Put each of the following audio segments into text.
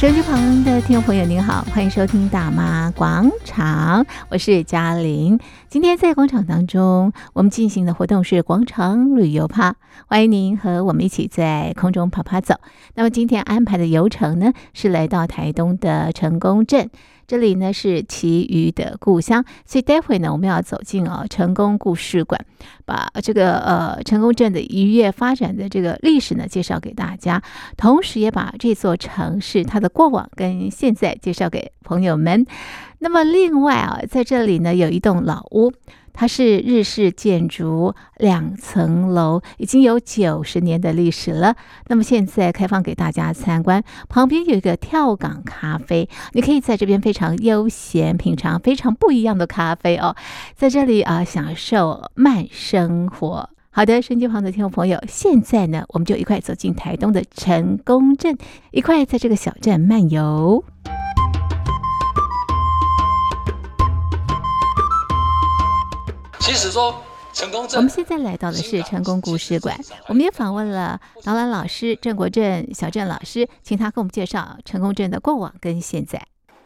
手机旁的听众朋友，您好，欢迎收听《大妈广场》，我是嘉玲。今天在广场当中，我们进行的活动是广场旅游趴，欢迎您和我们一起在空中跑跑走。那么今天安排的游程呢，是来到台东的成功镇。这里呢是其余的故乡，所以待会呢我们要走进啊成功故事馆，把这个呃成功镇的渔业发展的这个历史呢介绍给大家，同时也把这座城市它的过往跟现在介绍给朋友们。那么另外啊，在这里呢有一栋老屋。它是日式建筑，两层楼，已经有九十年的历史了。那么现在开放给大家参观，旁边有一个跳港咖啡，你可以在这边非常悠闲品尝非常不一样的咖啡哦，在这里啊享受慢生活。好的，手机旁的听众朋友，现在呢，我们就一块走进台东的成功镇，一块在这个小镇漫游。其实说成功镇，我们现在来到的是成功故事馆。我们也访问了导览老师郑国正小郑老师，请他给我们介绍成功镇的过往跟现在。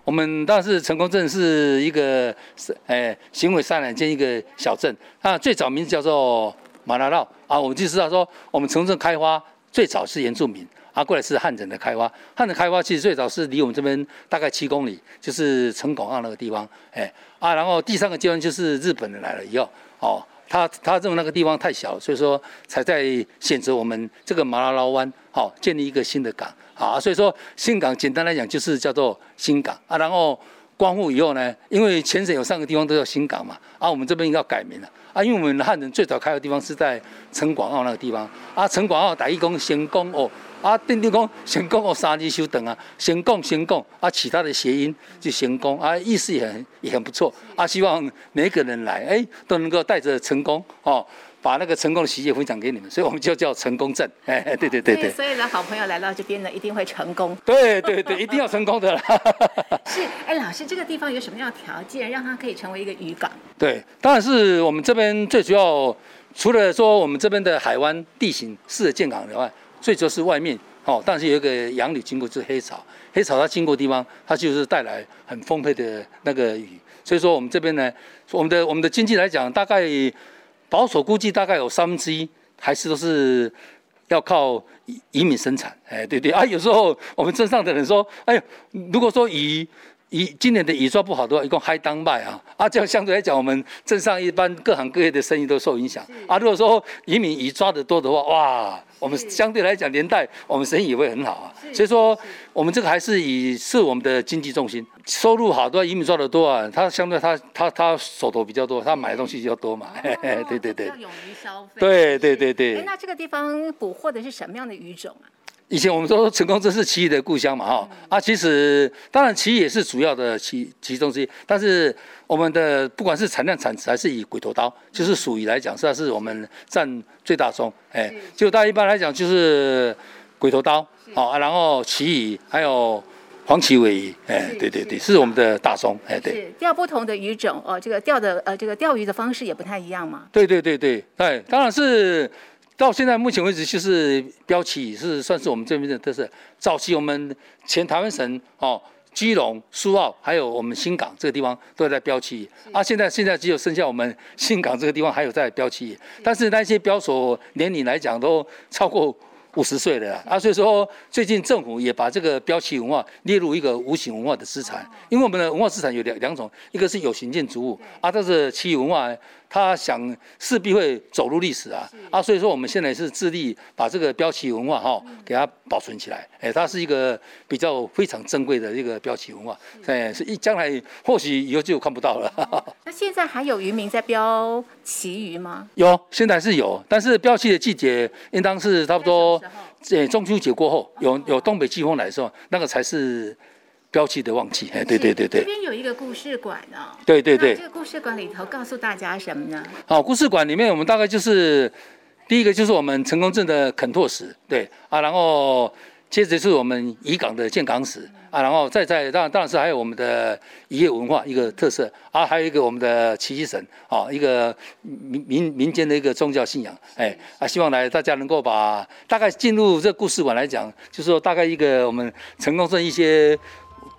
我们当时成功镇是一个是哎行为善良兼一个小镇，它最早名字叫做马拉绕啊。我们就知道说，我们成功镇开发最早是原住民。啊，过来是汉城的开发，汉城开发其实最早是离我们这边大概七公里，就是城广澳那个地方，哎，啊，然后第三个阶段就是日本人来了以后，哦，他他认为那个地方太小，所以说才在选择我们这个马拉捞湾，好、哦，建立一个新的港，啊，所以说新港简单来讲就是叫做新港，啊，然后光复以后呢，因为全省有三个地方都叫新港嘛，啊，我们这边要改名了，啊，因为我们汉人最早开的地方是在城广澳那个地方，啊，城广澳打一工成功哦。啊，定定讲成功哦，三字修等啊，成功成功啊，其他的谐音就成功啊，意思也很也很不错啊。希望每个人来，哎，都能够带着成功哦，把那个成功的喜悦分享给你们，所以我们就叫成功镇。哎，对对对对。所以呢，好朋友来到这边呢，一定会成功。对对对，一定要成功的啦。是，哎，老师，这个地方有什么样的条件，让它可以成为一个渔港？对，当然是我们这边最主要，除了说我们这边的海湾地形适合建港以外。最主要是外面哦，但是有一个洋流经过，就是黑潮。黑潮它经过的地方，它就是带来很丰沛的那个雨。所以说我们这边呢，我们的我们的经济来讲，大概保守估计大概有三分之一还是都是要靠移民生产。哎，对对啊，有时候我们镇上的人说，哎，如果说以。鱼今年的鱼抓不好的话，一共嗨当卖啊啊，这样相对来讲，我们镇上一般各行各业的生意都受影响啊。如果说渔民鱼抓的多的话，哇，我们相对来讲连带我们生意也会很好啊。所以说，我们这个还是以是我们的经济重心，收入好多，渔民抓的多啊，他相对他他他手头比较多，他买的东西比较多嘛。嘿嘿对对对。要勇于消费。对对对对。哎，那这个地方捕获的是什么样的鱼种啊？以前我们说成功这是旗鱼的故乡嘛，哈啊，其实当然旗鱼也是主要的其其中之一，但是我们的不管是产量产值还是以鬼头刀，就是属于来讲，实际上是我们占最大宗，哎，就大家一般来讲就是鬼头刀，好啊，然后旗鱼还有黄鳍尾鱼，哎，对对对，是我们的大宗，哎，对。钓不同的鱼种哦，这个钓的呃这个钓鱼的方式也不太一样嘛。对对对对，哎，当然是。到现在目前为止，就是标旗是算是我们这边的特色。早期我们前台湾省哦，基隆、苏澳还有我们新港这个地方都在标旗，啊，现在现在只有剩下我们新港这个地方还有在标旗，但是那些标所年龄来讲都超过。五十岁了啊，所以说最近政府也把这个标旗文化列入一个无形文化的资产，因为我们的文化资产有两两种，一个是有形建筑物啊，但是旗语文化它想势必会走入历史啊啊，所以说我们现在是致力把这个标旗文化哈给它保存起来，哎，它是一个比较非常珍贵的一个标旗文化，哎，是一将来或许以后就看不到了。那现在还有渔民在标旗鱼吗？有，现在是有，但是标旗的季节应当是差不多。在中秋节过后，有有东北季风来的时候，那个才是标记的旺季。哎，对对对对。这边有一个故事馆哦。对对对。这个故事馆里头告诉大家什么呢？好，故事馆里面我们大概就是第一个就是我们成功镇的肯拓史，对啊，然后接着是我们渔港的建港史啊，然后再再当然当然是还有我们的渔业文化一个特色啊，还有一个我们的奇迹神啊，一个民民民间的一个宗教信仰，哎啊，希望来大家能够把大概进入这个故事馆来讲，就是说大概一个我们成功镇一些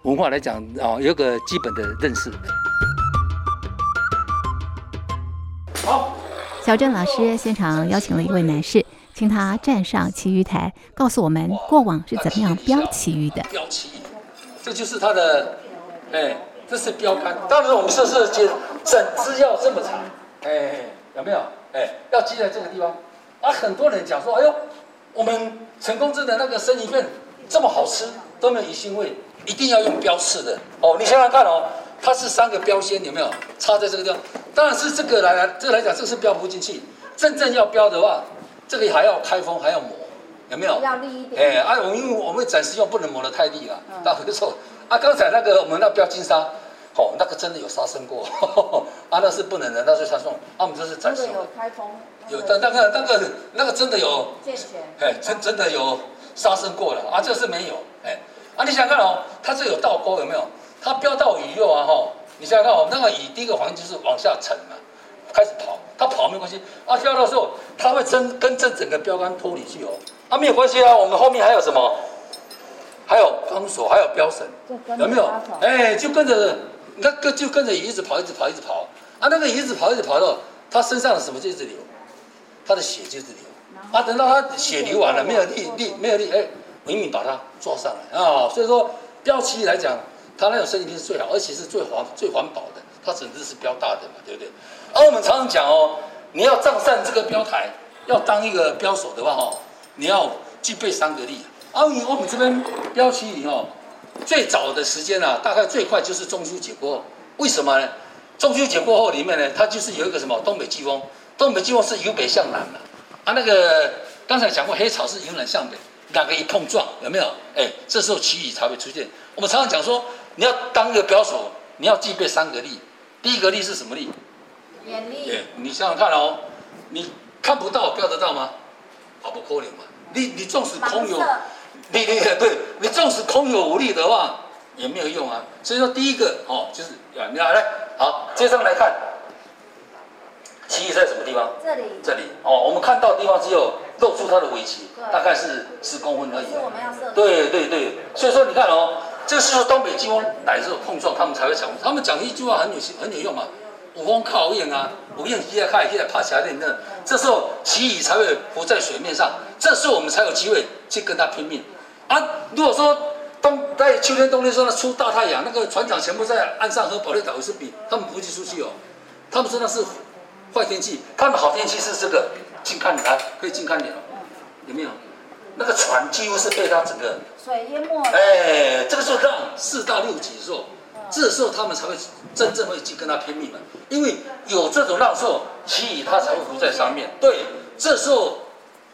文化来讲啊，有个基本的认识。好，小郑老师现场邀请了一位男士。请他站上旗鱼台，告诉我们过往是怎么样标旗鱼的。标旗鱼，这就是它的，哎，这是标杆。当然我们设设计整只要这么长，哎，有没有？哎，要系在这个地方。啊，很多人讲说，哎呦，我们成功镇的那个生鱼片这么好吃，都没有鱼腥味，一定要用标刺的。哦，你想想看哦，它是三个标签，有没有？插在这个地方。当然是这个来来，这个来讲，这个是标不进去。真正要标的话。这个还要开封，还要磨，有没有？要利一点。哎，啊，我因为我们暂时用不能磨得太利了。大家会说，啊，刚才那个我们那标金沙，哦，那个真的有杀生过，呵 呵啊，那是不能的，那是他说，啊，我们这是暂时。有开封。有，但那个那个那个真的有。健全。哎，真真的有杀生过了，啊，这是没有，哎，啊，你想看哦，它这有倒钩有没有？它标到鱼肉啊，哈，你想想看哦，那个鱼第一个环境就是往下沉嘛。开始跑，它跑没关系啊，飘的时候它会跟跟这整个标杆脱离去哦，啊没有关系啊，我们后面还有什么？还有钢索，还有标绳，有没有？哎，就跟着那个就跟着鱼一直跑，一直跑，一直跑啊，那个鱼一直跑，一直跑到它身上的什么就一直流，它的血就一直流啊，等到它血流完了，没有力力没有力，哎，我一米把它抓上来啊，所以说标旗来讲，它那种生意是最好，而且是最环最环保的，它整只是标大的嘛，对不对？而、我们常常讲哦，你要站上这个标台，要当一个标手的话哦，你要具备三个力。啊，我们这边标旗鱼哦，最早的时间啊，大概最快就是中秋节过后。为什么呢？中秋节过后里面呢，它就是有一个什么东北季风，东北季风是由北向南的。啊，那个刚才讲过黑潮是由南向北，两个一碰撞有没有？哎，这时候旗鱼才会出现。我们常常讲说，你要当一个标手，你要具备三个力。第一个力是什么力？眼力，对，你想想看哦，你看不到，标得到吗？跑不过你嘛。你你纵使空有，你你对，你纵使空有武力的话，也没有用啊。所以说第一个哦，就是啊，你来来，好，接上来看，旗鱼在什么地方？这里。这里哦，我们看到的地方只有露出它的尾鳍，大概是十公分而已。对对对，所以说你看哦，这是东北季风来之后碰撞，他们才会讲，他们讲一句话很有很有用嘛。五风靠硬啊，五硬起来开，起来爬起来那那，这时候旗鱼才会浮在水面上，这时候我们才有机会去跟它拼命。啊，如果说冬在秋天冬天说那出大太阳，那个船长全部在岸上和保力达维士比，他们不会出去哦。他们说那是坏天气，他们好天气是这个近看来可以近看点哦，有没有？那个船几乎是被它整个水淹没。哎，这个时候让四到六级的时候。这时候他们才会真正会去跟他拼命的，因为有这种浪时候，其鱼它才会浮在上面。对，这时候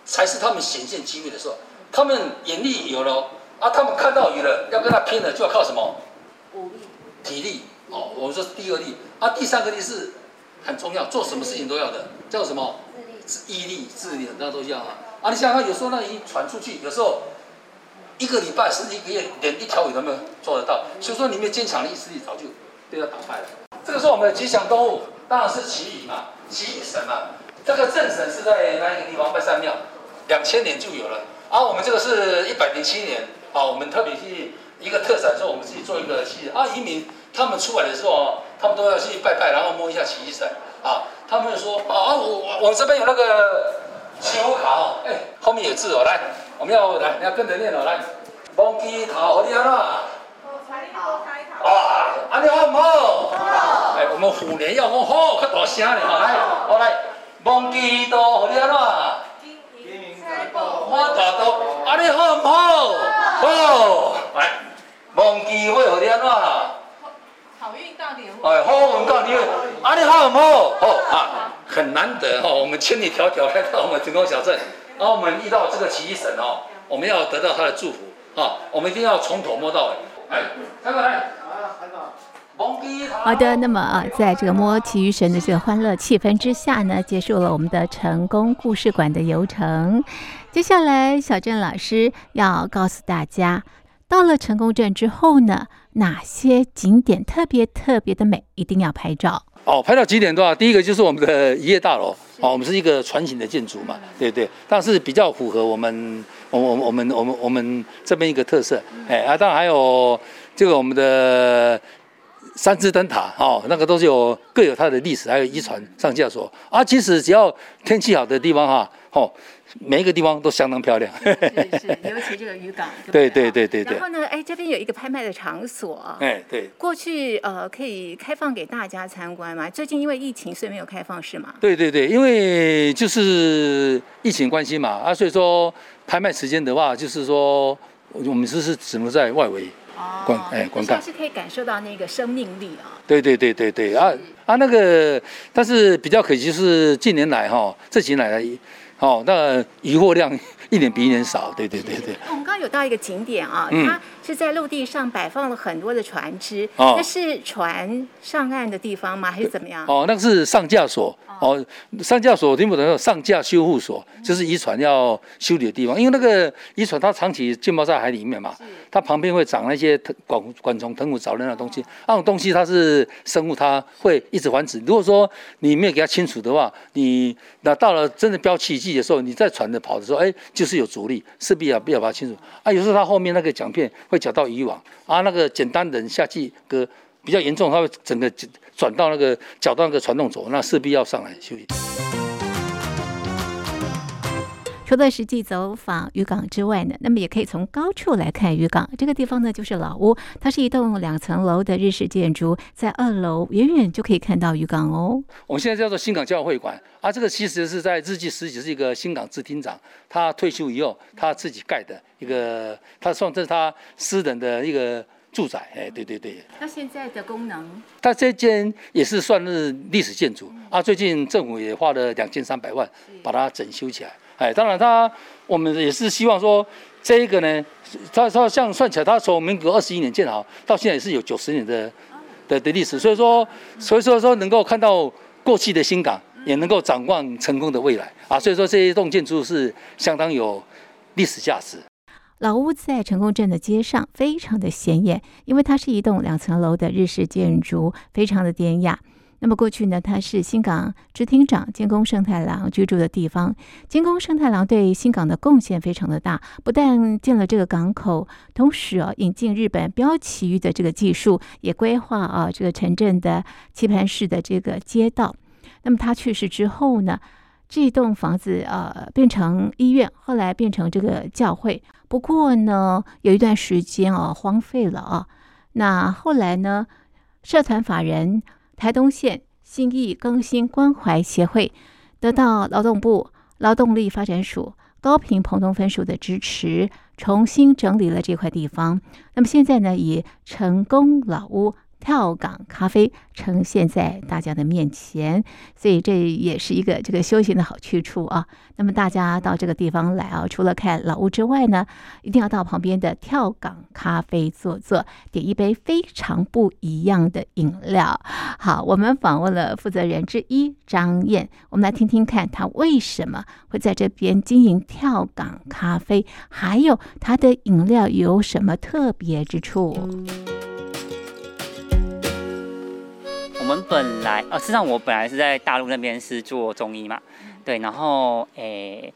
才是他们显现机会的时候。他们眼力有了啊，他们看到鱼了，要跟他拼了，就要靠什么？武力、体力哦。我们说第二力啊，第三个力是很重要，做什么事情都要的，叫什么？毅力、智力，那都要啊。啊，你想想，有时候那鱼传出去，有时候。一个礼拜甚至一个月，连一条鱼都没有做得到，所以说你没有坚强的意志力早就被他打败了。这个是我们的吉祥动物，当然是旗鱼嘛，旗鱼神嘛。这个正神是在哪一个地方？拜山庙，两千年就有了。啊、我们这个是一百零七年，啊，我们特别去一个特产，说我们自己做一个旗。啊，移民他们出来的时候，他们都要去拜拜，然后摸一下旗神。啊，他们说，啊，我我我这边有那个信用卡哦，哎，后面有字哦，来。我们要来，你要跟着念哦，来，忘记头，你安怎？好。啊，安尼好唔好？好。哎，我们虎年要讲好，较大声咧，好来，好来，忘记头，你安怎？金银财宝发大道，安尼好唔好？好。来，忘记会，你安怎？好运到年。哎，好运到年，安尼好唔好？好啊，很难得哈，我们千里迢迢来到我们成功小镇。然后我们遇到这个奇异神哦，我们要得到他的祝福啊！我们一定要从头摸到尾。来，看过来。好的，那么啊，在这个摸奇遇神的这个欢乐气氛之下呢，结束了我们的成功故事馆的游程。接下来，小郑老师要告诉大家，到了成功镇之后呢，哪些景点特别特别的美，一定要拍照。哦，拍到几点多少？第一个就是我们的渔业大楼，哦，我们是一个船型的建筑嘛，对对，但是比较符合我们，我我我们我们我们这边一个特色，哎啊，当然还有这个我们的三支灯塔，哦，那个都是有各有它的历史，还有渔船上架所啊，其实只要天气好的地方哈，哦。每一个地方都相当漂亮，是是，尤其这个渔港，对对对对对。然后呢，哎，这边有一个拍卖的场所，哎对。过去呃可以开放给大家参观嘛？最近因为疫情，所以没有开放是吗？对对对，因为就是疫情关系嘛，啊，所以说拍卖时间的话，就是说我们是是只能在外围观哎观看，是可以感受到那个生命力啊。对对对对对啊啊那个，但是比较可惜是近年来哈，这几年来。哦，那渔获量一年比一年少，对对对对。我们刚刚有到一个景点啊，嗯、它是在陆地上摆放了很多的船只，那、哦、是船上岸的地方吗？还是怎么样？哦，那个是上架所。哦，上架所听不懂，上架修护所就是渔船要修理的地方，因为那个渔船它长期浸泡在海里面嘛，它旁边会长那些藤管管虫、藤壶、藻类的东西，那种东西它是生物，它会一直繁殖。如果说你没有给它清除的话，你那到了真的标期季的时候，你在船的跑的时候，哎，就是有阻力，势必要必要把它清除。啊，有时候它后面那个桨片会搅到渔网，啊，那个简单人下去个比较严重，它会整个转到那个搅到那个传动轴，那势必要上来休息。除了实际走访渔港之外呢，那么也可以从高处来看渔港。这个地方呢，就是老屋，它是一栋两层楼的日式建筑，在二楼远远就可以看到渔港哦。我们现在叫做新港教会馆，啊，这个其实是在日据时期是一个新港支厅长，他退休以后他自己盖的一个，他算这是他私人的一个。住宅，哎，对对对。那现在的功能？它这间也是算是历史建筑啊。最近政府也花了两千三百万把它整修起来。哎，当然他我们也是希望说这一个呢，他他像算起来，他从民国二十一年建好，到现在也是有九十年的的的历史。所以说，所以说说能够看到过去的新港，也能够展望成功的未来啊。所以说这一栋建筑是相当有历史价值。老屋在成功镇的街上，非常的显眼，因为它是一栋两层楼的日式建筑，非常的典雅。那么过去呢，它是新港支厅长兼宫胜太郎居住的地方。兼宫胜太郎对新港的贡献非常的大，不但建了这个港口，同时啊引进日本标旗鱼的这个技术，也规划啊这个城镇的棋盘式的这个街道。那么他去世之后呢，这栋房子呃变成医院，后来变成这个教会。不过呢，有一段时间啊荒废了啊。那后来呢，社团法人台东县新义更新关怀协会得到劳动部劳动力发展署高屏澎东分署的支持，重新整理了这块地方。那么现在呢，以成功老屋。跳港咖啡呈现在大家的面前，所以这也是一个这个休闲的好去处啊。那么大家到这个地方来啊，除了看老屋之外呢，一定要到旁边的跳港咖啡坐坐，点一杯非常不一样的饮料。好，我们访问了负责人之一张燕，我们来听听看他为什么会在这边经营跳港咖啡，还有他的饮料有什么特别之处。们本来呃，事实上我本来是在大陆那边是做中医嘛，对，然后诶，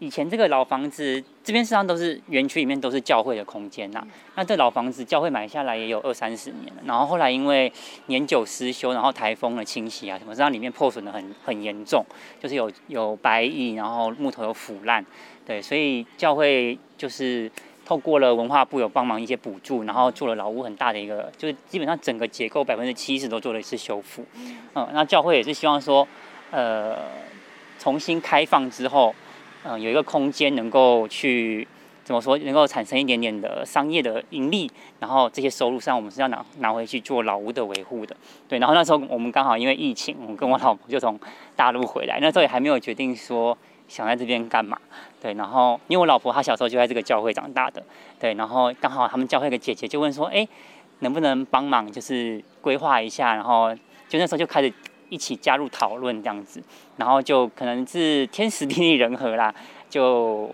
以前这个老房子这边实际上都是园区里面都是教会的空间呐。那这老房子教会买下来也有二三十年了，然后后来因为年久失修，然后台风的侵袭啊什么，让里面破损的很很严重，就是有有白蚁，然后木头有腐烂，对，所以教会就是。透过了文化部有帮忙一些补助，然后做了老屋很大的一个，就是基本上整个结构百分之七十都做了一次修复。嗯，那教会也是希望说，呃，重新开放之后，嗯、呃，有一个空间能够去怎么说，能够产生一点点的商业的盈利，然后这些收入上我们是要拿拿回去做老屋的维护的。对，然后那时候我们刚好因为疫情，我跟我老婆就从大陆回来，那时候也还没有决定说。想在这边干嘛？对，然后因为我老婆她小时候就在这个教会长大的，对，然后刚好他们教会的姐姐就问说，哎，能不能帮忙就是规划一下，然后就那时候就开始一起加入讨论这样子，然后就可能是天时地利人和啦，就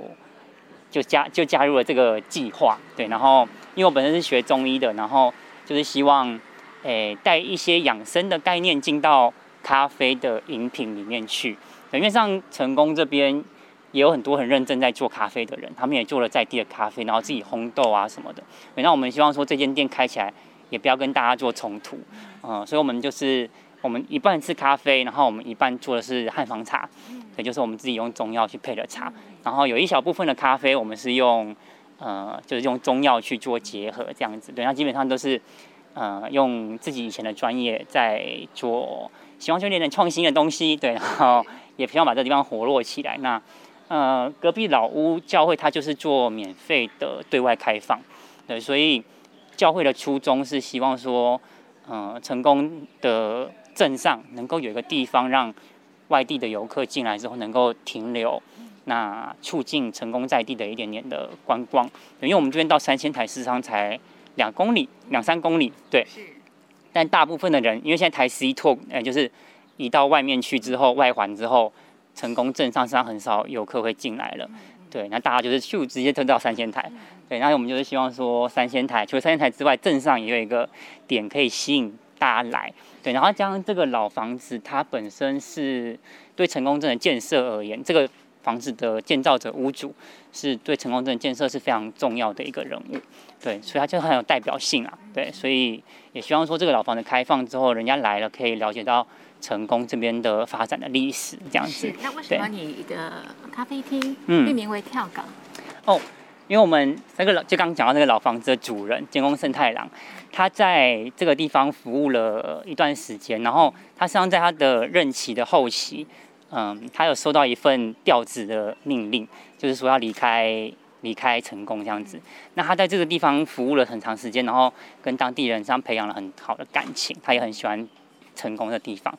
就加就加入了这个计划，对，然后因为我本身是学中医的，然后就是希望诶带一些养生的概念进到咖啡的饮品里面去，表面上成功这边。也有很多很认真在做咖啡的人，他们也做了在地的咖啡，然后自己烘豆啊什么的。那我们希望说这间店开起来，也不要跟大家做冲突，嗯，所以我们就是我们一半是咖啡，然后我们一半做的是汉方茶，也就是我们自己用中药去配的茶，然后有一小部分的咖啡我们是用呃就是用中药去做结合这样子，对，那基本上都是呃用自己以前的专业在做，希望就有点创新的东西，对，然后也希望把这个地方活络起来。那呃，隔壁老屋教会它就是做免费的对外开放，对，所以教会的初衷是希望说，呃，成功的镇上能够有一个地方让外地的游客进来之后能够停留，那促进成功在地的一点点的观光。因为我们这边到三千台事实上才两公里、两三公里，对，但大部分的人因为现在台十一拓，呃，就是移到外面去之后，外环之后。成功镇上实际上很少游客会进来了，对，那大家就是就直接推到三仙台，对，那我们就是希望说三仙台除了三仙台之外，镇上也有一个点可以吸引大家来，对，然后加上这个老房子，它本身是对成功镇的建设而言，这个房子的建造者屋主是对成功镇建设是非常重要的一个人物，对，所以它就很有代表性啊，对，所以也希望说这个老房子开放之后，人家来了可以了解到。成功这边的发展的历史这样子。那为什么你的咖啡厅命名为跳港？哦，因为我们那个老就刚刚讲到那个老房子的主人监工胜太郎，他在这个地方服务了一段时间，然后他实际上在他的任期的后期，嗯，他有收到一份调职的命令，就是说要离开离开成功这样子。那他在这个地方服务了很长时间，然后跟当地人上培养了很好的感情，他也很喜欢。成功的地方，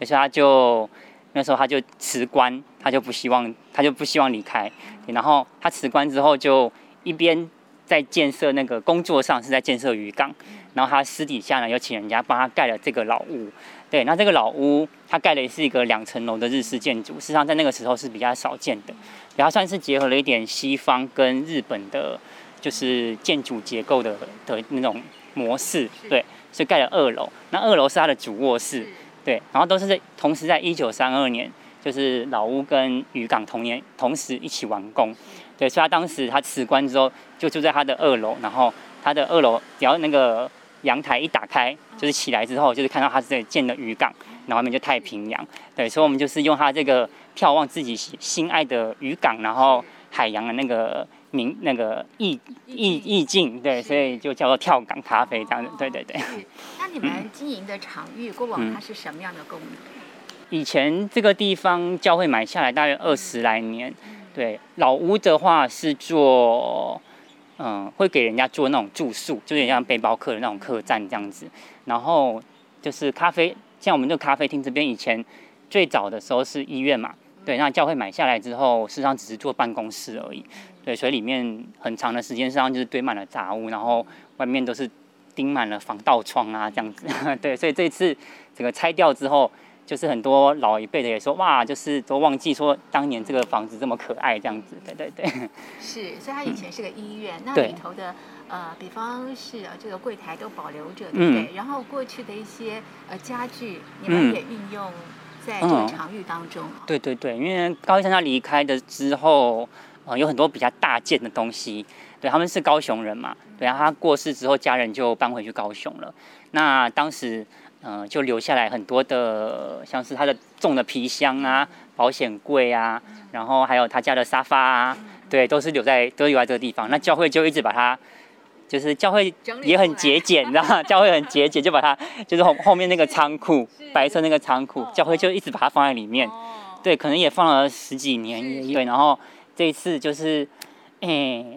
所以他就那时候他就辞官，他就不希望他就不希望离开。然后他辞官之后，就一边在建设那个工作上是在建设渔港，然后他私底下呢又请人家帮他盖了这个老屋。对，那这个老屋他盖的也是一个两层楼的日式建筑，事实上在那个时候是比较少见的，然后算是结合了一点西方跟日本的，就是建筑结构的的那种模式，对。就盖了二楼，那二楼是他的主卧室，对，然后都是在同时在一九三二年，就是老屋跟渔港同年同时一起完工，对，所以他当时他辞官之后就住在他的二楼，然后他的二楼只要那个阳台一打开，就是起来之后就是看到他这里建的渔港，然后外面就太平洋，对，所以我们就是用他这个眺望自己心爱的渔港，然后海洋的那个。名那个意意意境，对，所以就叫做跳港咖啡这样子，对对对。那你们经营的场域过往它是什么样的功能？以前这个地方教会买下来大约二十来年，对，老屋的话是做，嗯，会给人家做那种住宿，就有点像背包客的那种客栈这样子。然后就是咖啡，像我们这个咖啡厅这边以前最早的时候是医院嘛，对，那教会买下来之后，事实上只是做办公室而已。对，所以里面很长的时间上就是堆满了杂物，然后外面都是钉满了防盗窗啊，这样子。对，所以这次整个拆掉之后，就是很多老一辈的也说，哇，就是都忘记说当年这个房子这么可爱，这样子。对对对。是，所以它以前是个医院，嗯、那里头的呃，比方是啊，这个柜台都保留着，对不对？嗯、然后过去的一些呃家具，你们也运用在这个场域当中。嗯、对对对，因为高医生他离开的之后。呃，有很多比较大件的东西，对，他们是高雄人嘛，对，然后他过世之后，家人就搬回去高雄了。那当时，呃，就留下来很多的，像是他的重的皮箱啊、保险柜啊，然后还有他家的沙发啊，对，都是留在都留在这个地方。那教会就一直把它，就是教会也很节俭，你知道吗？教会很节俭，就把它就是后后面那个仓库，白色那个仓库，教会就一直把它放在里面。对，可能也放了十几年，对，然后。这一次就是，诶、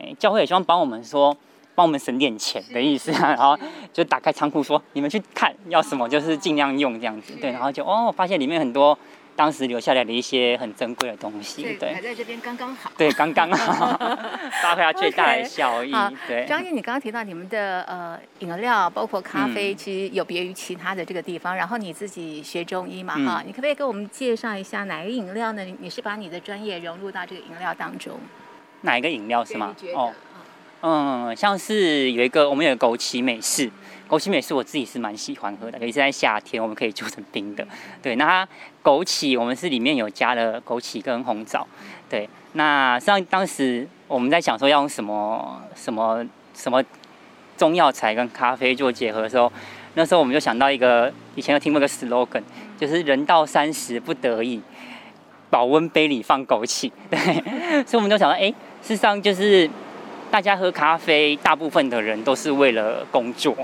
欸，教会也希望帮我们说，帮我们省点钱的意思啊，然后就打开仓库说，你们去看要什么，就是尽量用这样子，对，然后就哦，发现里面很多当时留下来的一些很珍贵的东西。对，摆在这边刚刚好。对，刚刚好，发挥它最大的效益。Okay, 对，张毅，你刚刚提到你们的呃饮料，包括咖啡，嗯、其实有别于其他的这个地方。然后你自己学中医嘛，嗯、哈，你可不可以给我们介绍一下哪一个饮料呢？你是把你的专业融入到这个饮料当中？哪一个饮料是吗？哦，嗯，像是有一个，我们有枸杞美式。枸杞美式我自己是蛮喜欢喝的，尤其是在夏天，我们可以做成冰的。对，那它枸杞我们是里面有加了枸杞跟红枣。对，那像当时我们在想说要用什么什么什么中药材跟咖啡做结合的时候，那时候我们就想到一个以前有听过一个 slogan，就是人到三十不得已，保温杯里放枸杞。对，所以我们就想到，哎、事实上就是大家喝咖啡，大部分的人都是为了工作。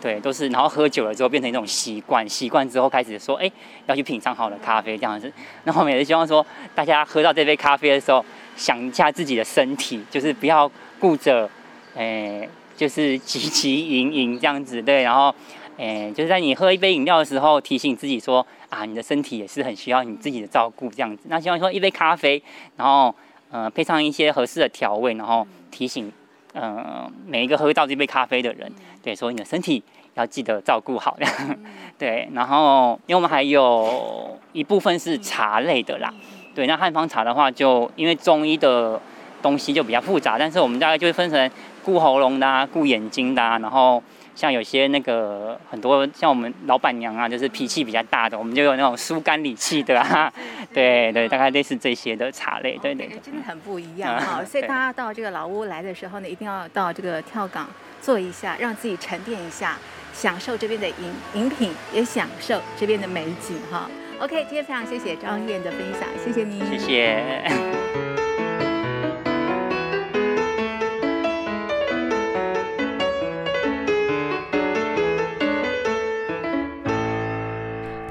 对，都是，然后喝酒了之后变成一种习惯，习惯之后开始说，哎，要去品尝好的咖啡这样子。那我们也是希望说，大家喝到这杯咖啡的时候，想一下自己的身体，就是不要顾着，哎，就是汲汲营营这样子，对。然后，哎，就是在你喝一杯饮料的时候，提醒自己说，啊，你的身体也是很需要你自己的照顾这样子。那希望说一杯咖啡，然后，呃，配上一些合适的调味，然后提醒。嗯，每一个喝到这杯咖啡的人，对，所以你的身体要记得照顾好，对。然后，因为我们还有一部分是茶类的啦，对。那汉方茶的话，就因为中医的东西就比较复杂，但是我们大概就会分成顾喉咙的啊，顾眼睛的啊，然后。像有些那个很多像我们老板娘啊，就是脾气比较大的，我们就有那种疏肝理气的啊，对对，大概类似这些的茶类，对对，真的很不一样哈。所以大家到这个老屋来的时候呢，一定要到这个跳港坐一下，让自己沉淀一下，享受这边的饮饮品，也享受这边的美景哈。OK，今天非常谢谢张燕的分享，谢谢您，谢谢。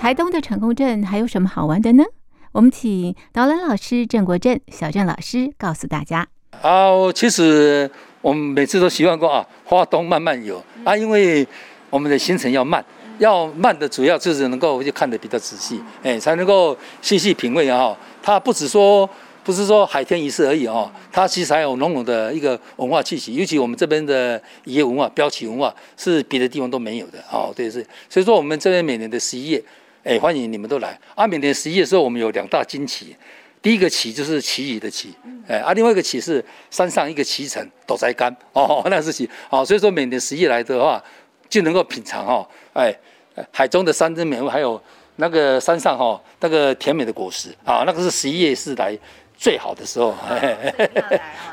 台东的成功镇还有什么好玩的呢？我们请导览老师郑国正小郑老师告诉大家。啊，其实我们每次都习惯过啊，花东慢慢游啊，因为我们的行程要慢，要慢的主要就是能够就看得比较仔细，哎，才能够细细品味啊。它不只说不是说海天一色而已哦，它其实还有浓浓的一个文化气息，尤其我们这边的渔业文化、标旗文化是别的地方都没有的哦。对，是，所以说我们这边每年的十一月。哎，欢迎你们都来！啊，每年十一月的时候，我们有两大惊奇。第一个奇就是奇异的奇，哎，啊，另外一个奇是山上一个奇城斗宅干哦，那是奇。哦，所以说每年十一月来的话，就能够品尝哦，哎，海中的山珍美味，还有那个山上哈那个甜美的果实啊，那个是十一月是来。最好的时候，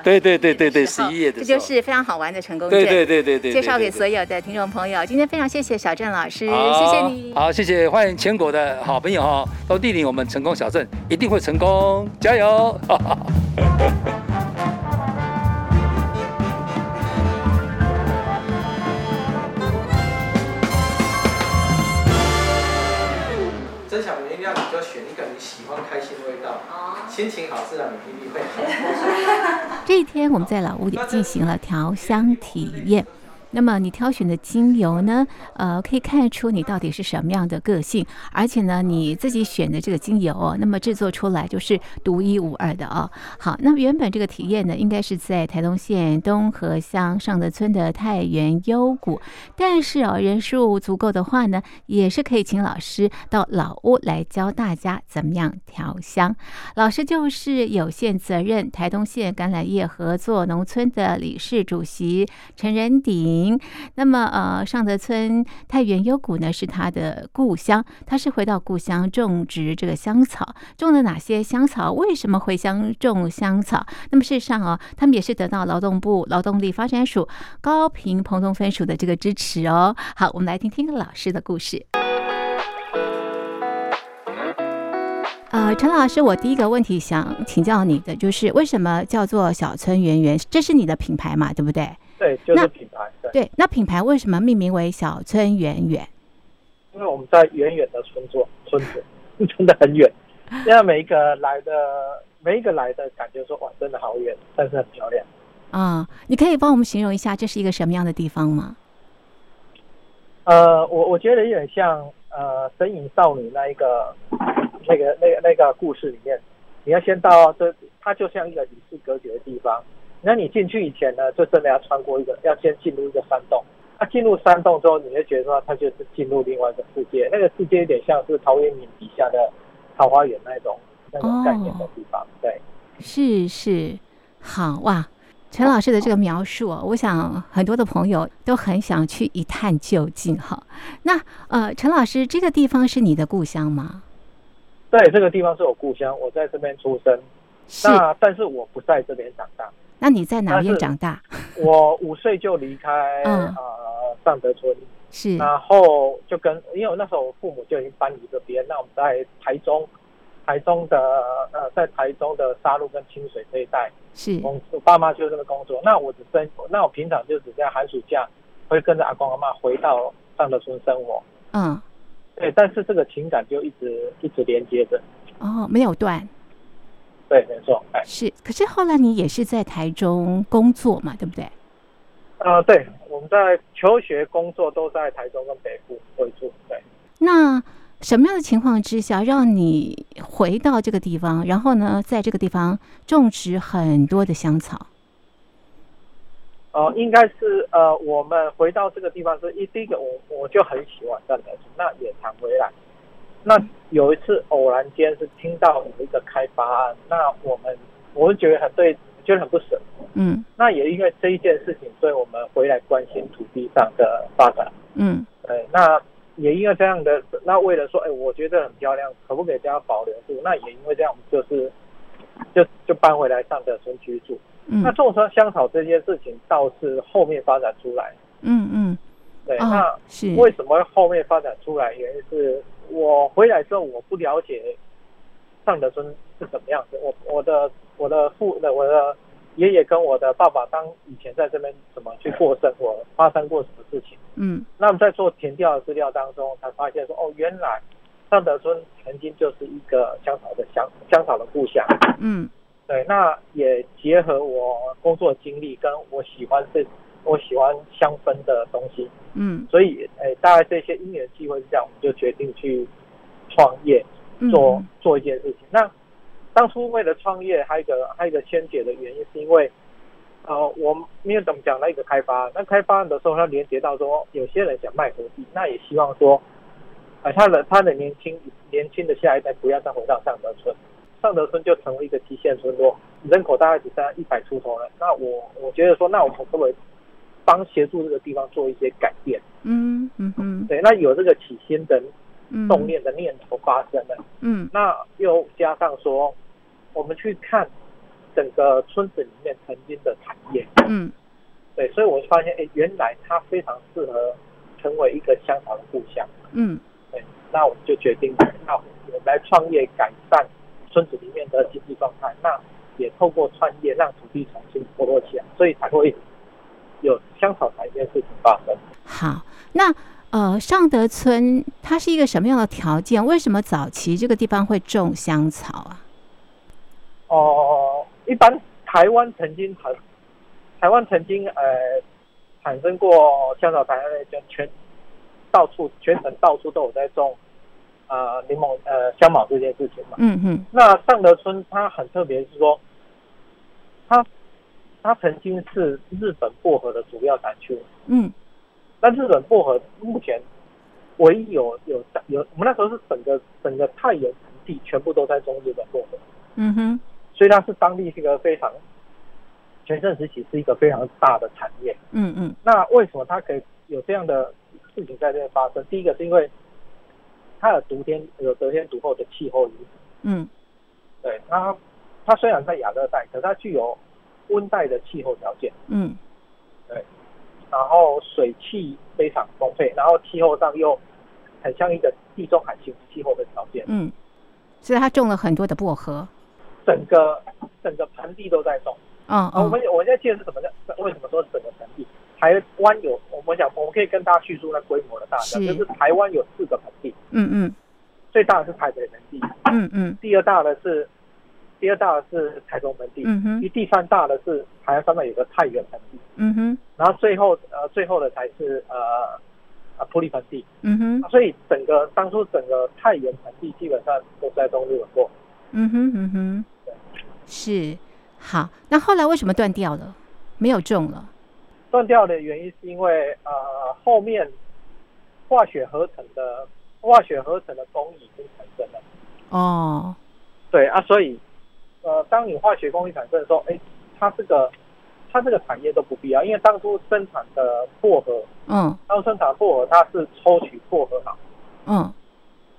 对对对对对，十一月的这就是非常好玩的成功，对对对对对，介绍给所有的听众朋友。今天非常谢谢小郑老师，谢谢你，好，谢谢，欢迎全国的好朋友哈，到莅临我们成功小镇，一定会成功，加油！心情好，自然免疫力会好。这一天，我们在老屋里进行了调香体验。那么你挑选的精油呢？呃，可以看出你到底是什么样的个性，而且呢，你自己选的这个精油哦，那么制作出来就是独一无二的哦。好，那么原本这个体验呢，应该是在台东县东河乡尚德村的太原幽谷，但是哦，人数足够的话呢，也是可以请老师到老屋来教大家怎么样调香。老师就是有限责任台东县橄榄叶合作农村的理事主席陈仁鼎。那么，呃，尚德村太原幽谷呢是他的故乡，他是回到故乡种植这个香草，种了哪些香草？为什么回乡种香草？那么事实上哦，他们也是得到劳动部劳动力发展署高屏澎东分署的这个支持哦。好，我们来听听老师的故事。呃，陈老师，我第一个问题想请教你的就是，为什么叫做小村圆圆？这是你的品牌嘛，对不对？对，就是品牌。对，对，那品牌为什么命名为小村远远？因为我们在远远的村做村子，真的很远。因为每一个来的，每一个来的感觉说哇，真的好远，但是很漂亮。啊、嗯，你可以帮我们形容一下，这是一个什么样的地方吗？呃，我我觉得有点像呃，身影少女那一个那个那个那个故事里面，你要先到这，它就像一个与世隔绝的地方。那你进去以前呢，就真的要穿过一个，要先进入一个山洞。那、啊、进入山洞之后，你会觉得说它就是进入另外一个世界，那个世界有点像是陶渊明笔下的桃花源那种那种概念的地方。对，是是，好哇。陈老师的这个描述，我想很多的朋友都很想去一探究竟。哈，那呃，陈老师，这个地方是你的故乡吗？对，这个地方是我故乡，我在这边出生。是。那但是我不在这边长大。那你在哪边长大？我五岁就离开呃上德村。是。然后就跟，因为我那时候我父母就已经搬离这边，那我们在台中。台中的呃，在台中的沙鹿跟清水这一带是我，我爸妈就这个工作。那我只生，那我平常就只在寒暑假会跟着阿公阿妈回到上德村生活。嗯，对，但是这个情感就一直一直连接着。哦，没有断。对，没错。哎，是。可是后来你也是在台中工作嘛，对不对？呃，对，我们在求学、工作都在台中跟北部为主。对。那。什么样的情况之下让你回到这个地方，然后呢，在这个地方种植很多的香草？呃，应该是呃，我们回到这个地方是一第一个，我我就很喜欢这样子，那也常回来。那有一次偶然间是听到有一个开发案，那我们我们觉得很对，觉得很不舍。嗯。那也因为这一件事情，所以我们回来关心土地上的发展。嗯。对，那。也因为这样的，那为了说，哎，我觉得很漂亮，可不可以这样保留住？那也因为这样，我们就是就就搬回来上德村居住。嗯，那种上香草这件事情倒是后面发展出来。嗯嗯，对，哦、那是为什么后面发展出来？原因是我回来之后，我不了解尚德村是怎么样子。我我的我的父的我的。爷爷跟我的爸爸当以前在这边怎么去过生活，发生过什么事情？嗯，那么在做填调的资料当中，才发现说，哦，原来尚德村曾经就是一个香草的香香草的故乡。嗯，对，那也结合我工作经历，跟我喜欢这我喜欢香氛的东西。嗯，所以，哎，大概这些因缘机会是这样，我们就决定去创业，做做一件事情。那当初为了创业，还有一个还有一个先解的原因，是因为，呃，我没有怎么讲那一个开发，那开发的时候，他连接到说，有些人想卖土地，那也希望说，呃，他的他的年轻年轻的下一代不要再回到上德村，上德村就成为一个极限村落，人口大概只剩一百出头了。那我我觉得说，那我们可不可以帮协助这个地方做一些改变？嗯嗯嗯，对，那有这个起心的动念的念头发生了，嗯，那又加上说。我们去看整个村子里面曾经的产业，嗯，对，所以我就发现，哎，原来它非常适合成为一个香草的故乡，嗯，对，那我们就决定，那我们来创业改善村子里面的经济状态，那也透过创业让土地重新活络起来，所以才会有香草产业事情发生。好，那呃，尚德村它是一个什么样的条件？为什么早期这个地方会种香草啊？哦，一般台湾曾经产，台湾曾经呃产生过香草产业，就全到处全省到处都有在种呃柠檬呃香茅这件事情嘛。嗯嗯。那尚德村它很特别，是说它它曾经是日本薄荷的主要产区。嗯。但日本薄荷目前唯一有有有，我们那时候是整个整个太原盆地全部都在种日本薄荷。嗯哼。所以它是当地是一个非常全盛时期，是一个非常大的产业。嗯嗯。那为什么它可以有这样的事情在这边发生？第一个是因为它有独天有得天独厚的气候。嗯。对它，它虽然在亚热带，可是它具有温带的气候条件。嗯。对。然后水汽非常丰沛，然后气候上又很像一个地中海型气候的条件。嗯。所以他种了很多的薄荷。整个整个盆地都在种，嗯，嗯，我们我现在记得是什么呢？为什么说整个盆地？台湾有，我们想我们可以跟大家叙述那规模的大小，是就是台湾有四个盆地，嗯嗯，最大的是台北盆地，嗯嗯，第二大的是第二大的是台中盆地，嗯哼，第三大的是台湾上面有个太原盆地，嗯哼，然后最后呃最后的才是呃啊普里盆地，嗯哼，所以整个当初整个太原盆地基本上都在中日本过。嗯哼嗯哼，是好。那后来为什么断掉了？没有种了？断掉的原因是因为呃后面化学合成的化学合成的工艺已经产生了。哦，对啊，所以呃当你化学工艺产生的时候，哎，它这个它这个产业都不必要，因为当初生产的薄荷，嗯，当初生产薄荷它是抽取薄荷脑，嗯，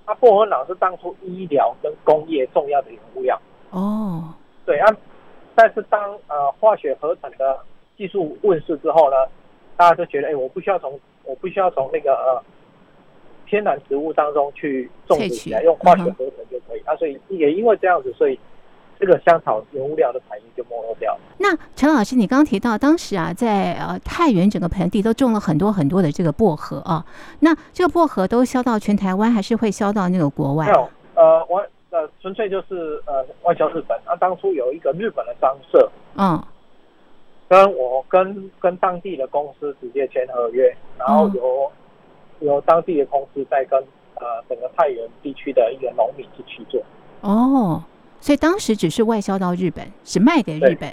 它薄荷脑是当初医疗跟工业重要的原物料。哦，对啊，但是当呃化学合成的技术问世之后呢，大家就觉得，哎，我不需要从我不需要从那个呃天然植物当中去种植起来，用化学合成就可以。嗯、啊，所以也因为这样子，所以这个香草原物料的产业就没落掉了。那陈老师，你刚刚提到当时啊，在呃太原整个盆地都种了很多很多的这个薄荷啊，那这个薄荷都销到全台湾，还是会销到那个国外？没有，呃，外呃纯粹就是呃外销日本。啊，当初有一个日本的商社，嗯。跟我跟跟当地的公司直接签合约，然后由、嗯、由当地的公司再跟呃整个太原地区的一个农民去去做。哦，所以当时只是外销到日本，只卖给日本。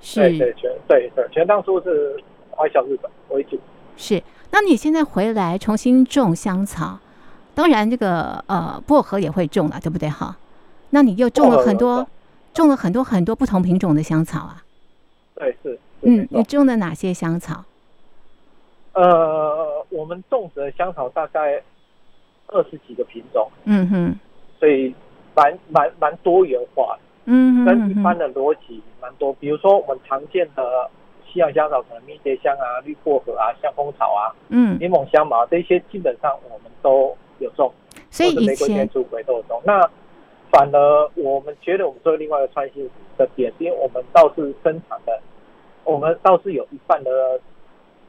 是，对对全对对全当初是外销日本为主。是，那你现在回来重新种香草，当然这个呃薄荷也会种了，对不对哈？那你又种了很多种了很多很多不同品种的香草啊。对，是，是嗯，你种的哪些香草？呃，我们种植的香草大概二十几个品种，嗯哼，所以蛮蛮蛮多元化的，嗯哼，跟一般的逻辑蛮多。比如说我们常见的西洋香草，可能迷迭香啊、绿薄荷啊、香蜂草啊、嗯，柠檬香茅这些，基本上我们都有种，所以以前玫瑰天竺葵都有种。那反而我们觉得我们做另外一个创新的点，因为我们倒是生产的，我们倒是有一半的，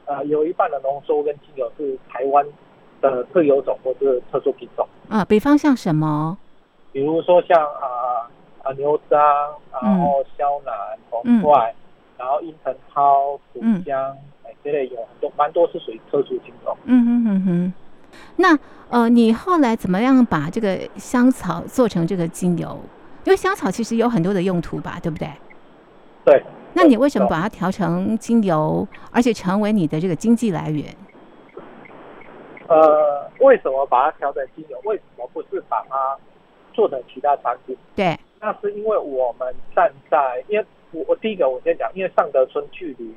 呃，有一半的浓缩跟精油是台湾的特有种或者特殊品种啊。比方像什么？比如说像啊啊牛樟，然后肖楠、红桧，然后樱藤蒿、苦香，哎、嗯，这类有很多，蛮多是属于特殊品种。嗯哼哼哼。那呃，你后来怎么样把这个香草做成这个精油？因为香草其实有很多的用途吧，对不对？对。那你为什么把它调成精油，而且成为你的这个经济来源？呃，为什么把它调成精油？为什么不是把它做的其他产品？对。那是因为我们站在，因为我我第一个我先讲，因为尚德村距离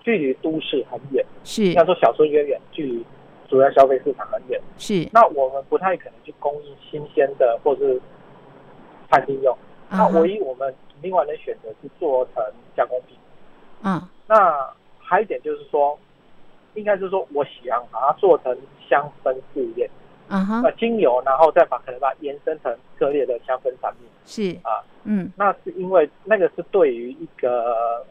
距离都市很远，是要说小村远远，距离。主要消费市场很远，是。那我们不太可能去供应新鲜的或是餐厅用。Uh. 那唯一我们另外的选择是做成加工品。嗯、uh。那还有一点就是说，应该是说我想把它做成香氛试验。嗯哼。那精油，然后再把可能把它延伸成各类的香氛产品。是。啊，嗯。那是因为那个是对于一个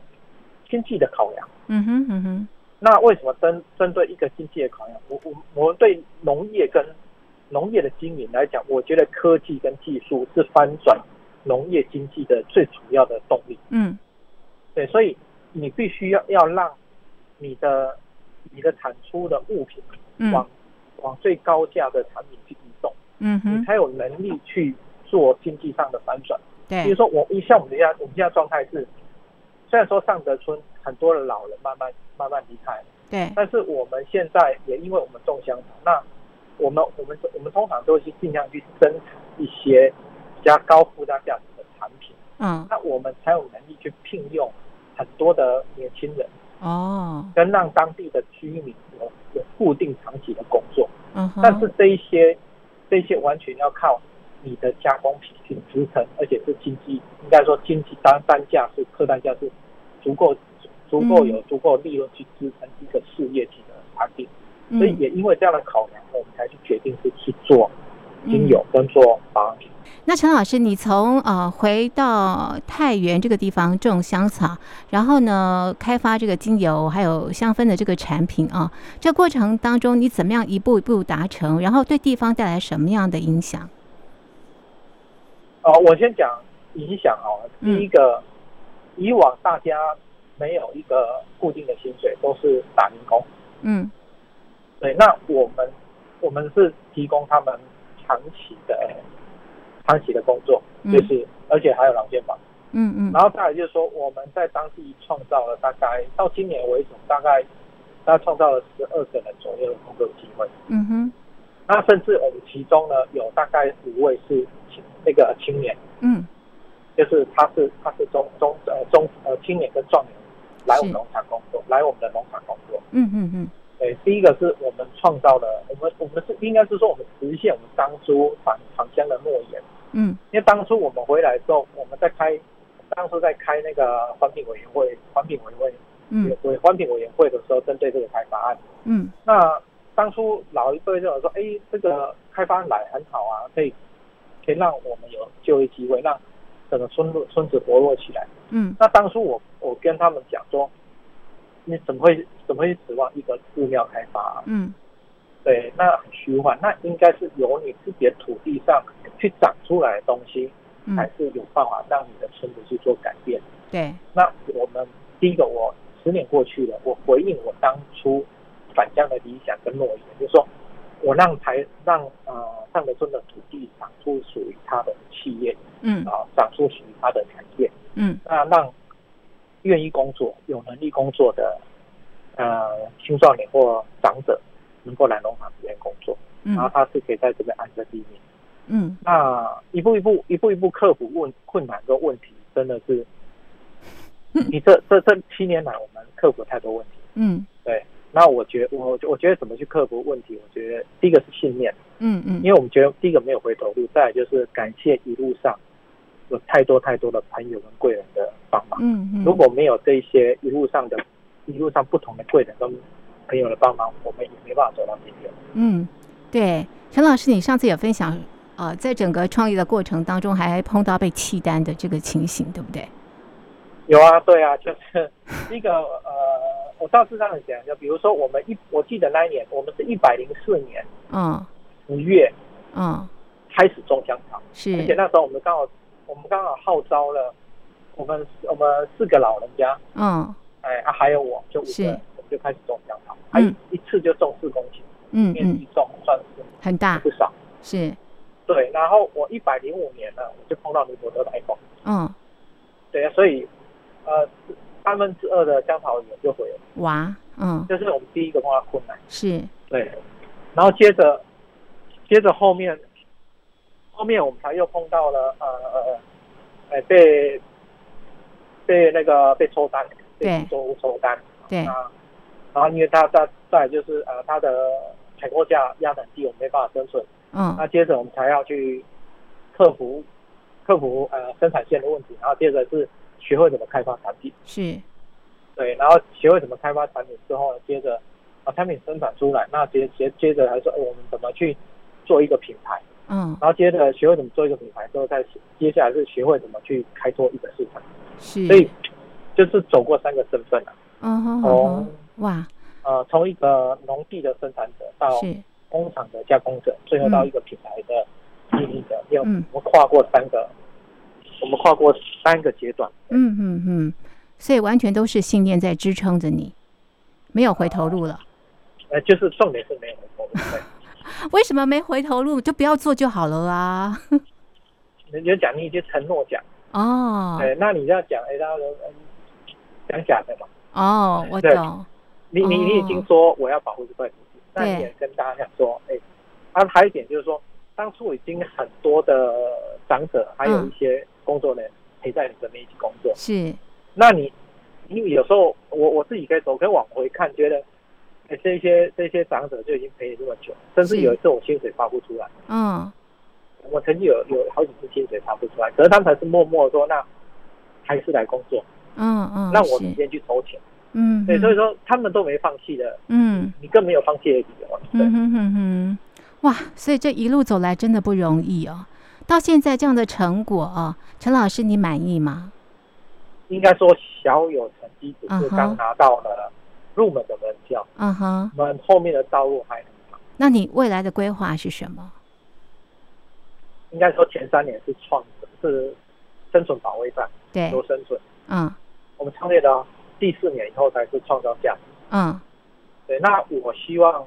经济的考量。嗯哼，嗯哼。那为什么针针对一个经济的考量，我我我们对农业跟农业的经营来讲，我觉得科技跟技术是翻转农业经济的最主要的动力。嗯，对，所以你必须要要让你的你的产出的物品往、嗯、往最高价的产品去移动。嗯哼，你才有能力去做经济上的翻转。对，比如说我像我们现在我们现在状态是，虽然说上德村很多的老人慢慢。慢慢离开，对。但是我们现在也因为我们种香草，那我们我们我们通常都是尽量去生产一些比较高附加价值的产品，嗯，那我们才有能力去聘用很多的年轻人，哦，跟让当地的居民固定长期的工作，嗯，但是这一些这一些完全要靠你的加工品去支撑，而且是经济应该说经济单单价是客单价是足够。足够有足够利润去支撑一个事业体的产品，嗯，所以也因为这样的考量，我们才去决定是去做精油跟做保养品。那陈老师，你从呃回到太原这个地方种香草，然后呢开发这个精油还有香氛的这个产品啊，这过程当中你怎么样一步一步达成，然后对地方带来什么样的影响？哦，我先讲影响哦。第一个，嗯，以往大家。没有一个固定的薪水，都是打零工。嗯，对，那我们我们是提供他们长期的长期的工作，就是、嗯、而且还有劳健保。嗯嗯。然后再来就是说，我们在当地创造了大概到今年为止，大概大概创造了十二个人左右的工作机会。嗯哼。那甚至我们其中呢，有大概五位是青那个青年。嗯。就是他是他是中中呃中呃青年跟壮年来我们农场工作，来我们的农场工作。嗯嗯嗯。对，第一个是我们创造了，我们我们是应该是说我们实现我们当初返返乡的诺言。嗯。因为当初我们回来之后，我们在开，当初在开那个环评委员会，环评委员会，嗯，委环评委员会的时候，针对这个开发案。嗯。那当初老一辈认为说，哎，这个开发案来很好啊，可以可以让我们有就业机会，让。整个村落村子活络起来。嗯，那当初我我跟他们讲说，你怎么会怎么会指望一个寺庙开发啊？嗯，对，那很虚幻。那应该是由你自己的土地上去长出来的东西，嗯、才是有办法让你的村子去做改变。对，那我们第一个，我十年过去了，我回应我当初返乡的理想跟诺言，就是说。我让台让呃上德村的土地长出属于他的企业，嗯，啊，长出属于他的产业，嗯，那让愿意工作、有能力工作的呃青少年或长者能够来农场这边工作，嗯，然后他是可以在这边安身立命，嗯，那一步一步一步一步克服问困难跟问题，真的是，你这这这七年来我们克服太多问题，嗯，对。那我觉得我我觉得怎么去克服问题？我觉得第一个是信念，嗯嗯，因为我们觉得第一个没有回头路，再来就是感谢一路上有太多太多的朋友跟贵人的帮忙，嗯嗯，如果没有这些一路上的一路上不同的贵人跟朋友的帮忙，我们也没办法走到今天。嗯，对，陈老师，你上次也分享，呃，在整个创业的过程当中，还碰到被弃单的这个情形，对不对？有啊，对啊，就是 一个呃。我倒是这样讲，就比如说我们一，我记得那一年，我们是一百零四年，嗯，五月，嗯，开始种香草，是，而且那时候我们刚好，我们刚好号召了我们我们四个老人家，嗯，哎啊还有我就五个，就开始种香草，还、嗯、一次就种四公顷，嗯面积种算是很大。不少，是，对，然后我一百零五年呢，我就碰到尼泊尔台风，嗯，对啊，所以呃。三分之二的香草园就毁了，哇，嗯，这是我们第一个碰到困难，是，对，然后接着，接着后面，后面我们才又碰到了呃呃，哎被，被那个被抽单，被作物抽单，对，啊，然后因为他在在就是呃他的采购价压很低，我们没办法生存，嗯，那接着我们才要去克服克服呃生产线的问题，然后接着是。学会怎么开发产品，是，对，然后学会怎么开发产品之后呢，接着把产品生产出来，那接接接着还说，哎，我们怎么去做一个品牌，嗯，然后接着学会怎么做一个品牌之后，再接下来是学会怎么去开拓一个市场，是，所以就是走过三个身份了，嗯哼，从哇，呃，从一个农地的生产者到工厂的加工者，最后到一个品牌的经营者，要、嗯、我们跨过三个。我们跨过三个阶段，嗯嗯嗯，所以完全都是信念在支撑着你，没有回头路了。呃，就是重点是没有回头路。为什么没回头路？就不要做就好了啊！人家讲你已经承诺讲哦，对，那你要讲，哎，大家都讲假的嘛？哦，我懂。你你你已经说我要保护这块土地，那你也跟大家讲说，哎，啊，还有一点就是说，当初已经很多的长者，还有一些。工作人陪在你身边一起工作，是。那你，因为有时候我我自己可以走，可以往回看，觉得，这些这些长者就已经陪你这么久，甚至有一次我薪水发不出来，嗯，我曾经有有好几次薪水发不出来，可是他们还是默默说，那还是来工作，嗯嗯，那我明天去筹钱，嗯，对，所以说他们都没放弃的，嗯，你更没有放弃的理由，对，嗯哼哼哼，哇，所以这一路走来真的不容易哦。到现在这样的成果哦，陈老师你满意吗？应该说小有成绩，只是刚拿到了入门的门票。嗯哼，我们后面的道路还很长。那你未来的规划是什么？应该说前三年是创是生存保卫战，对，求生存。嗯，我们创业的第四年以后才是创造价值。嗯，对。那我希望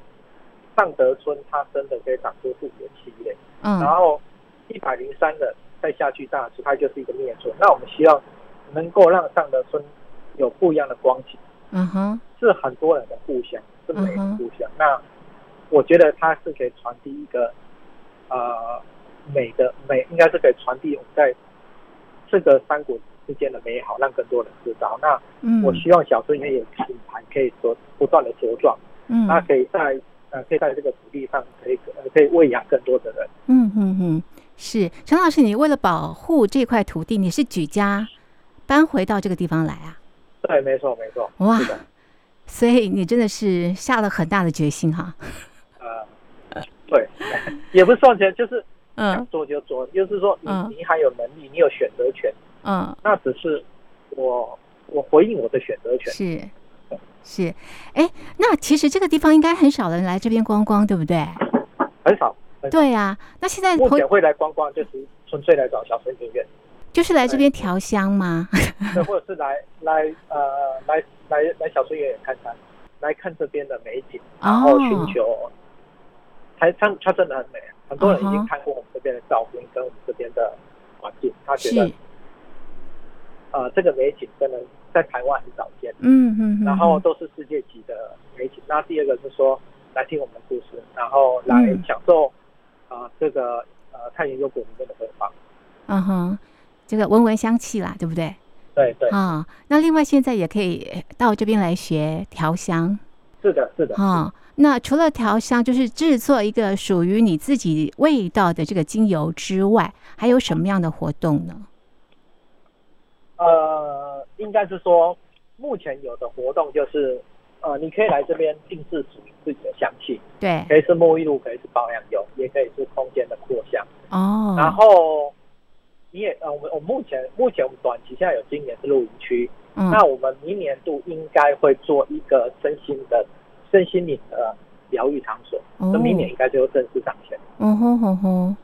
尚德村它真的可以长出自己的企业，嗯，然后一百零三的再下去大树，它就是一个灭村。那我们希望能够让尚德村有不一样的光景，嗯哼，是很多人的故乡，是美的故乡。嗯那我觉得它是可以传递一个呃美的美，应该是可以传递我们在这个山谷之间的美好，让更多人知道。那嗯，我希望小村也有品牌可以说不断的茁壮，嗯，那可以在呃可以在这个土地上可以呃可以喂养更多的人。嗯嗯嗯，是陈老师，你为了保护这块土地，你是举家搬回到这个地方来啊？对，没错没错。哇所以你真的是下了很大的决心哈。呃，对，也不是赚钱，就是想嗯做就做，就是说你嗯你还有能力，你有选择权，嗯，那只是我我回应我的选择权。是是，哎，那其实这个地方应该很少人来这边观光，对不对？很少。很少对呀、那现在回目前会来观光，就是纯粹来找小村庭院，就是来这边调香吗？对，或者是来来呃来来来小村园野看看，来看这边的美景，然后寻求，它它它真的很美，很多人已经看过我们这边的照片跟我们这边的环境，他觉得是，呃这个美景真的在台湾很少见，嗯嗯嗯，然后都是世界级的美景。那第二个是说来听我们的故事，然后来嗯享受啊、呃这个呃太原幽谷里面的芬芳。嗯哼，这个闻闻香气啦，对不对？对对，啊、那另外现在也可以到这边来学调香是的，是的。啊、那除了调香，就是制作一个属于你自己味道的这个精油之外，还有什么样的活动呢？呃，应该是说，目前有的活动就是，呃，你可以来这边定制属于自己的香气，对，可以是沐浴露，可以是保养油，也可以是空间的扩香。哦，然后，你也呃，我们我目前目前我们短期现在有今年是露营区，嗯，那我们明年度应该会做一个身心的身心灵的疗愈场所，哦。那明年应该就正式上线。哦吼吼吼，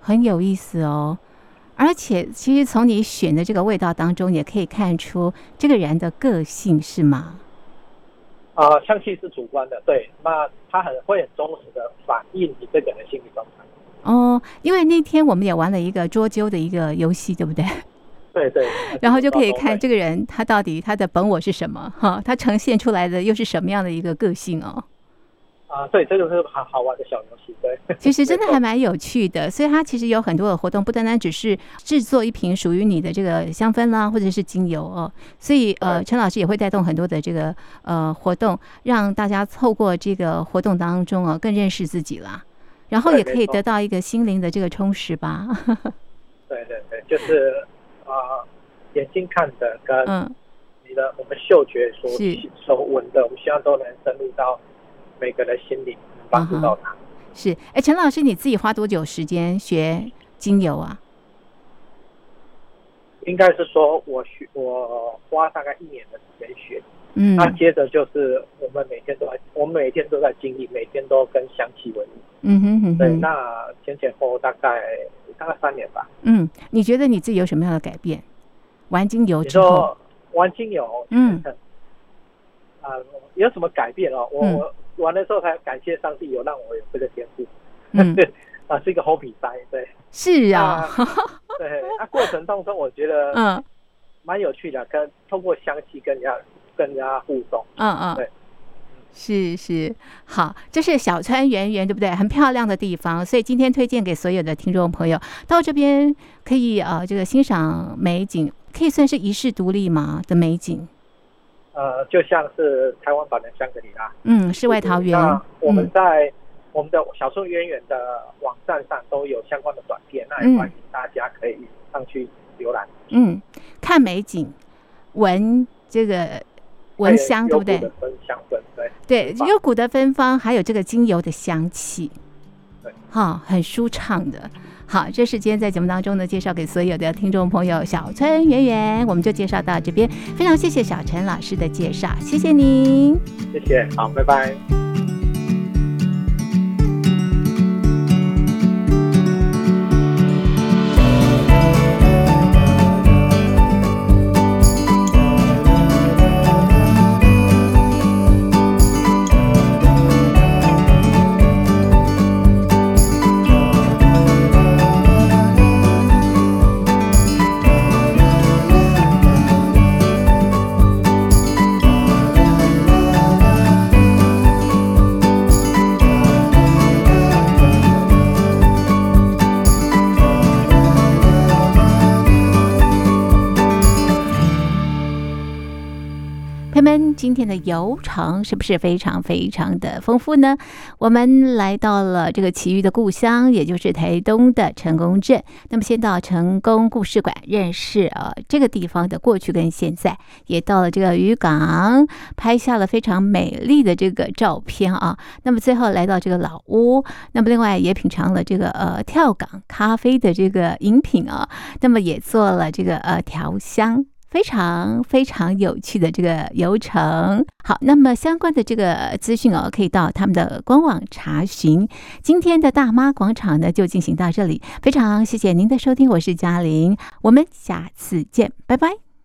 很有意思哦。而且，其实从你选的这个味道当中，也可以看出这个人的个性，是吗？啊、呃，香气是主观的，对，那他很会很忠实的反映你这个人的心理状态。哦，因为那天我们也玩了一个捉阄的一个游戏，对不对？对对，然后就可以看这个。个人他到底他的本我是什么哈，他呈现出来的又是什么样的一个个性哦。啊，对，这就是好好玩的小游戏，对。其实真的还蛮有趣的，所以它其实有很多的活动，不单单只是制作一瓶属于你的这个香氛啦，或者是精油哦。所以呃，陈老师也会带动很多的这个呃活动，让大家透过这个活动当中哦，更认识自己啦，然后也可以得到一个心灵的这个充实吧。对对对，就是啊、呃，眼睛看的跟嗯，你的我们嗅觉所是所闻的，我们希望都能深入到每个人心里，帮助到他。是，哎，陈老师，你自己花多久时间学精油啊？应该是说我学，我花大概一年的时间学，嗯，那接着就是我们每天都在，我们每天都在经历，每天都跟香气为伍。嗯哼哼对，那前前后后大概大概三年吧。嗯，你觉得你自己有什么样的改变？玩精油之后，玩精油，嗯，啊、有什么改变哦？我、嗯我玩的时候才感谢上帝有让我有这个天赋，嗯。对，啊，是一个好比赛，对，是啊，对，那、过程当中我觉得嗯。蛮有趣的，跟通过香气跟人家跟人家互动，嗯嗯，对，是是，好，这是小川圆圆，对不对？很漂亮的地方，所以今天推荐给所有的听众朋友，到这边可以呃，这个欣赏美景，可以算是遗世独立吗？的美景？呃，就像是台湾版的香格里拉，嗯，世外桃源那。我们嗯在我们的小说渊源的网站上都有相关的短片，那嗯也欢迎大家可以上去浏览。嗯，看美景，闻这个闻香，对不对？分香氛，对对，很棒幽谷的芬芳，还有这个精油的香气对，哈、很舒畅的。好，这是今天在节目当中呢，介绍给所有的听众朋友。小村圆圆，我们就介绍到这边，非常谢谢小陈老师的介绍，谢谢您。谢谢，好，拜拜。今天的游程是不是非常非常的丰富呢？我们来到了这个奇遇的故乡，也就是台东的成功镇。那么先到成功故事馆认识呃这个地方的过去跟现在，也到了这个渔港，拍下了非常美丽的这个照片啊。那么最后来到这个老屋，那么另外也品尝了这个呃跳港咖啡的这个饮品啊。那么也做了这个呃调香。非常非常有趣的这个游程，好，那么相关的这个资讯哦，可以到他们的官网查询。今天的大妈广场呢，就进行到这里，非常谢谢您的收听，我是嘉玲，我们下次见，拜拜。